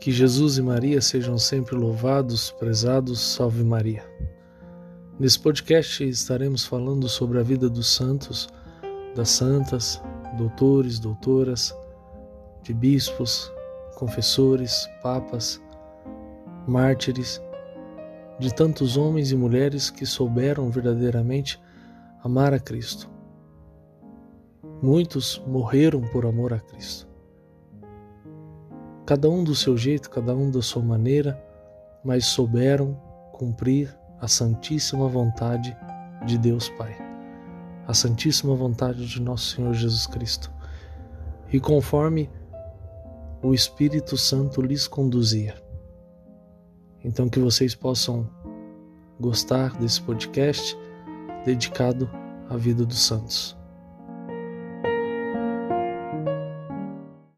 Que Jesus e Maria sejam sempre louvados, prezados, salve Maria. Nesse podcast estaremos falando sobre a vida dos santos, das santas, doutores, doutoras, de bispos, confessores, papas, mártires, de tantos homens e mulheres que souberam verdadeiramente amar a Cristo. Muitos morreram por amor a Cristo. Cada um do seu jeito, cada um da sua maneira, mas souberam cumprir a santíssima vontade de Deus Pai, a santíssima vontade de nosso Senhor Jesus Cristo. E conforme o Espírito Santo lhes conduzia. Então, que vocês possam gostar desse podcast dedicado à vida dos santos.